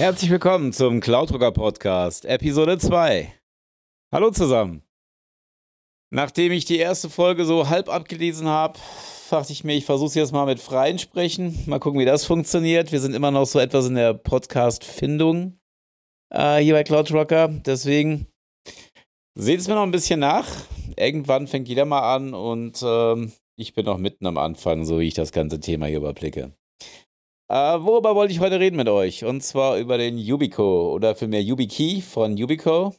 Herzlich willkommen zum Cloudrucker Podcast, Episode 2. Hallo zusammen. Nachdem ich die erste Folge so halb abgelesen habe, dachte ich mir, ich versuche es jetzt mal mit freien Sprechen. Mal gucken, wie das funktioniert. Wir sind immer noch so etwas in der Podcast-Findung äh, hier bei Cloudrocker. Deswegen seht es mir noch ein bisschen nach. Irgendwann fängt jeder mal an und ähm, ich bin noch mitten am Anfang, so wie ich das ganze Thema hier überblicke. Äh, worüber wollte ich heute reden mit euch? Und zwar über den Yubico oder vielmehr YubiKey von Yubico.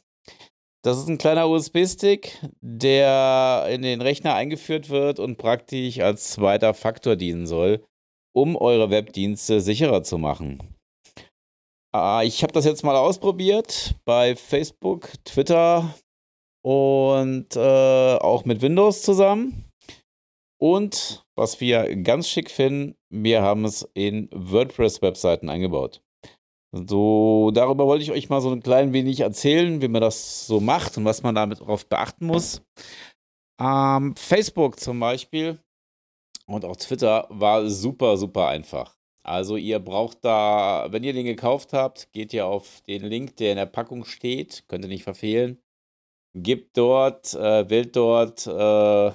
Das ist ein kleiner USB-Stick, der in den Rechner eingeführt wird und praktisch als zweiter Faktor dienen soll, um eure Webdienste sicherer zu machen. Äh, ich habe das jetzt mal ausprobiert bei Facebook, Twitter und äh, auch mit Windows zusammen. Und was wir ganz schick finden, wir haben es in WordPress-Webseiten eingebaut. So, darüber wollte ich euch mal so ein klein wenig erzählen, wie man das so macht und was man damit darauf beachten muss. Ähm, Facebook zum Beispiel und auch Twitter war super, super einfach. Also ihr braucht da, wenn ihr den gekauft habt, geht ihr auf den Link, der in der Packung steht, könnt ihr nicht verfehlen. Gebt dort, äh, wählt dort äh,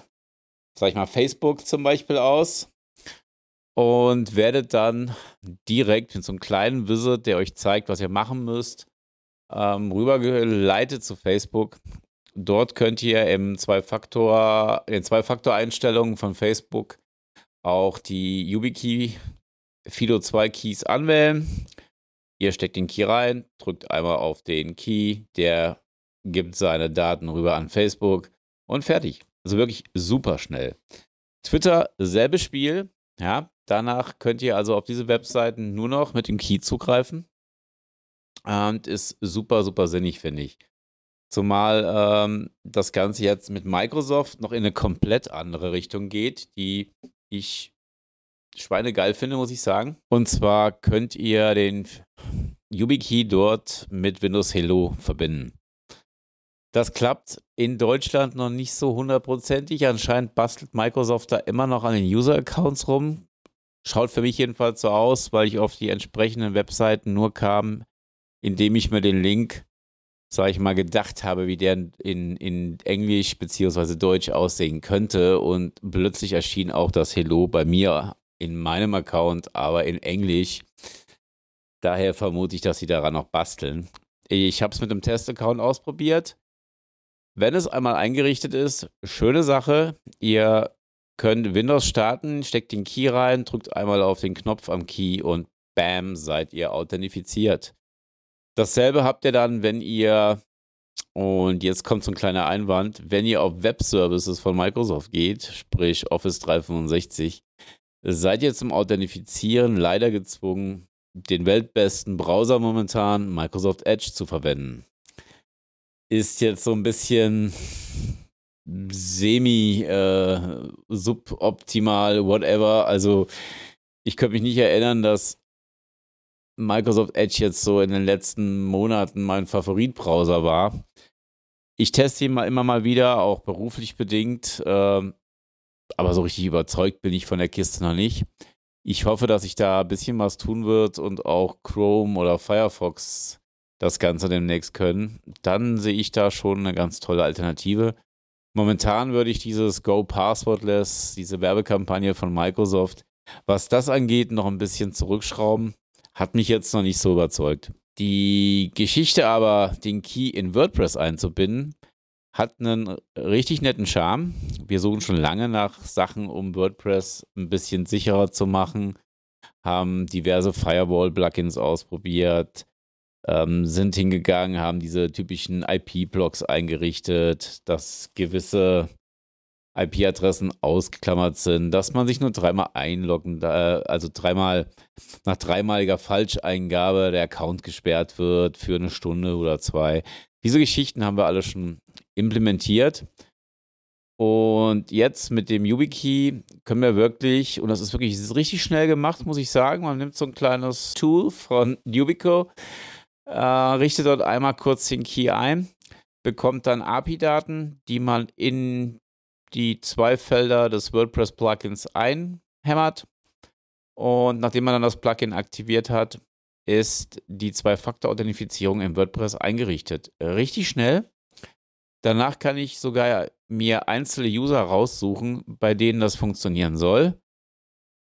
sag ich mal, Facebook zum Beispiel aus und werdet dann direkt mit so einem kleinen Visit, der euch zeigt, was ihr machen müsst, ähm, rübergeleitet zu Facebook. Dort könnt ihr im Zwei-Faktor, in Zwei-Faktor-Einstellungen von Facebook auch die YubiKey Fido 2 Keys anwählen. Ihr steckt den Key rein, drückt einmal auf den Key, der gibt seine Daten rüber an Facebook und fertig. Also wirklich super schnell. Twitter, selbe Spiel. Ja, danach könnt ihr also auf diese Webseiten nur noch mit dem Key zugreifen. Und ist super, super sinnig, finde ich. Zumal ähm, das Ganze jetzt mit Microsoft noch in eine komplett andere Richtung geht, die ich schweinegeil finde, muss ich sagen. Und zwar könnt ihr den YubiKey dort mit Windows Hello verbinden. Das klappt in Deutschland noch nicht so hundertprozentig. Anscheinend bastelt Microsoft da immer noch an den User-Accounts rum. Schaut für mich jedenfalls so aus, weil ich auf die entsprechenden Webseiten nur kam, indem ich mir den Link, sag ich mal, gedacht habe, wie der in, in Englisch bzw. Deutsch aussehen könnte. Und plötzlich erschien auch das Hello bei mir in meinem Account, aber in Englisch. Daher vermute ich, dass sie daran noch basteln. Ich habe es mit dem Test-Account ausprobiert. Wenn es einmal eingerichtet ist, schöne Sache. Ihr könnt Windows starten, steckt den Key rein, drückt einmal auf den Knopf am Key und bam, seid ihr authentifiziert. Dasselbe habt ihr dann, wenn ihr, und jetzt kommt so ein kleiner Einwand, wenn ihr auf Web-Services von Microsoft geht, sprich Office 365, seid ihr zum Authentifizieren leider gezwungen, den weltbesten Browser momentan, Microsoft Edge, zu verwenden ist jetzt so ein bisschen semi äh, suboptimal, whatever. Also ich könnte mich nicht erinnern, dass Microsoft Edge jetzt so in den letzten Monaten mein Favoritbrowser war. Ich teste ihn mal immer mal wieder, auch beruflich bedingt. Äh, aber so richtig überzeugt bin ich von der Kiste noch nicht. Ich hoffe, dass sich da ein bisschen was tun wird und auch Chrome oder Firefox das Ganze demnächst können, dann sehe ich da schon eine ganz tolle Alternative. Momentan würde ich dieses Go Passwordless, diese Werbekampagne von Microsoft, was das angeht, noch ein bisschen zurückschrauben. Hat mich jetzt noch nicht so überzeugt. Die Geschichte aber, den Key in WordPress einzubinden, hat einen richtig netten Charme. Wir suchen schon lange nach Sachen, um WordPress ein bisschen sicherer zu machen, haben diverse Firewall-Plugins ausprobiert, ähm, sind hingegangen, haben diese typischen IP-Blocks eingerichtet, dass gewisse IP-Adressen ausgeklammert sind, dass man sich nur dreimal einloggen, also dreimal nach dreimaliger Falscheingabe der Account gesperrt wird für eine Stunde oder zwei. Diese Geschichten haben wir alle schon implementiert. Und jetzt mit dem YubiKey können wir wirklich, und das ist wirklich das ist richtig schnell gemacht, muss ich sagen. Man nimmt so ein kleines Tool von Yubico, äh, richtet dort einmal kurz den Key ein, bekommt dann API-Daten, die man in die zwei Felder des WordPress-Plugins einhämmert. Und nachdem man dann das Plugin aktiviert hat, ist die Zwei-Faktor-Authentifizierung im WordPress eingerichtet. Richtig schnell. Danach kann ich sogar mir einzelne User raussuchen, bei denen das funktionieren soll.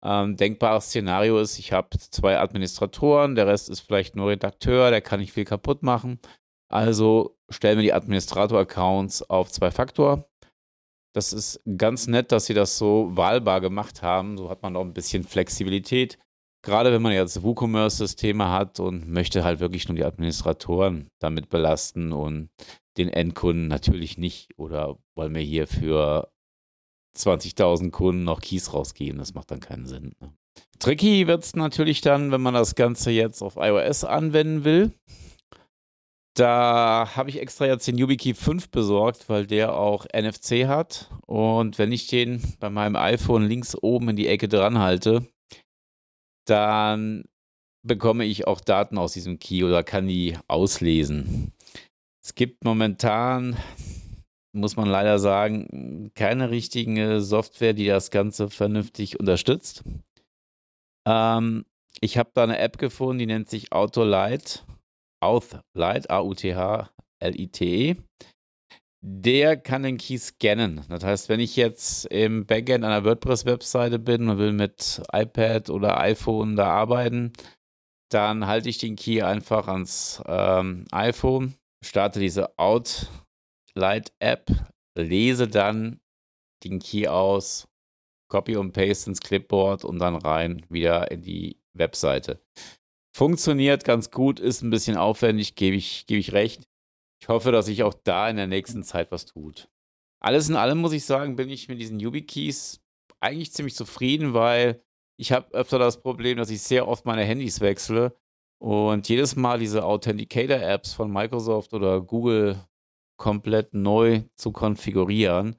Ähm, denkbares Szenario ist, ich habe zwei Administratoren, der Rest ist vielleicht nur Redakteur, der kann nicht viel kaputt machen. Also stellen wir die Administrator-Accounts auf Zwei-Faktor. Das ist ganz nett, dass sie das so wahlbar gemacht haben. So hat man auch ein bisschen Flexibilität. Gerade wenn man jetzt WooCommerce-Systeme hat und möchte halt wirklich nur die Administratoren damit belasten und den Endkunden natürlich nicht. Oder wollen wir hier für 20.000 Kunden noch Keys rausgeben? Das macht dann keinen Sinn. Ne? Tricky wird es natürlich dann, wenn man das Ganze jetzt auf iOS anwenden will. Da habe ich extra jetzt den YubiKey 5 besorgt, weil der auch NFC hat. Und wenn ich den bei meinem iPhone links oben in die Ecke dran halte, dann bekomme ich auch Daten aus diesem Key oder kann die auslesen. Es gibt momentan, muss man leider sagen, keine richtige Software, die das Ganze vernünftig unterstützt. Ähm, ich habe da eine App gefunden, die nennt sich AutoLite. Authlight, A-U-T-H-L-I-T-E. Der kann den Key scannen. Das heißt, wenn ich jetzt im Backend einer WordPress-Webseite bin und will mit iPad oder iPhone da arbeiten, dann halte ich den Key einfach ans ähm, iPhone, starte diese Outlight-App, lese dann den Key aus, copy und paste ins Clipboard und dann rein wieder in die Webseite. Funktioniert ganz gut, ist ein bisschen aufwendig, gebe ich, geb ich recht. Ich hoffe, dass sich auch da in der nächsten Zeit was tut. Alles in allem muss ich sagen, bin ich mit diesen YubiKeys eigentlich ziemlich zufrieden, weil ich habe öfter das Problem, dass ich sehr oft meine Handys wechsle und jedes Mal diese Authenticator-Apps von Microsoft oder Google komplett neu zu konfigurieren.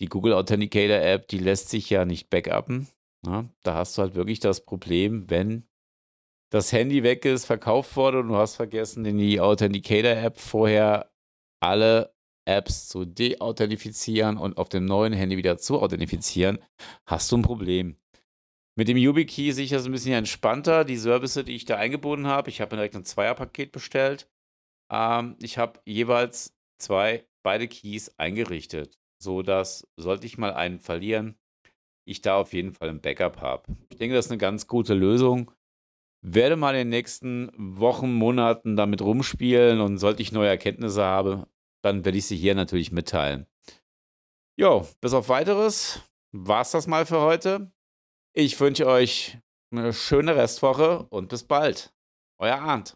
Die Google Authenticator App, die lässt sich ja nicht backuppen. Ja, da hast du halt wirklich das Problem, wenn das Handy weg ist, verkauft wurde und du hast vergessen, in die Authenticator-App vorher alle Apps zu deauthentifizieren und auf dem neuen Handy wieder zu authentifizieren, hast du ein Problem. Mit dem YubiKey sehe ich das ein bisschen entspannter. Die Services, die ich da eingebunden habe, ich habe direkt ein Zweierpaket bestellt. Ähm, ich habe jeweils zwei, beide Keys eingerichtet, sodass, sollte ich mal einen verlieren, ich da auf jeden Fall ein Backup habe. Ich denke, das ist eine ganz gute Lösung werde mal in den nächsten Wochen, Monaten damit rumspielen und sollte ich neue Erkenntnisse haben, dann werde ich sie hier natürlich mitteilen. Jo, bis auf weiteres war es das mal für heute. Ich wünsche euch eine schöne Restwoche und bis bald. Euer Arndt.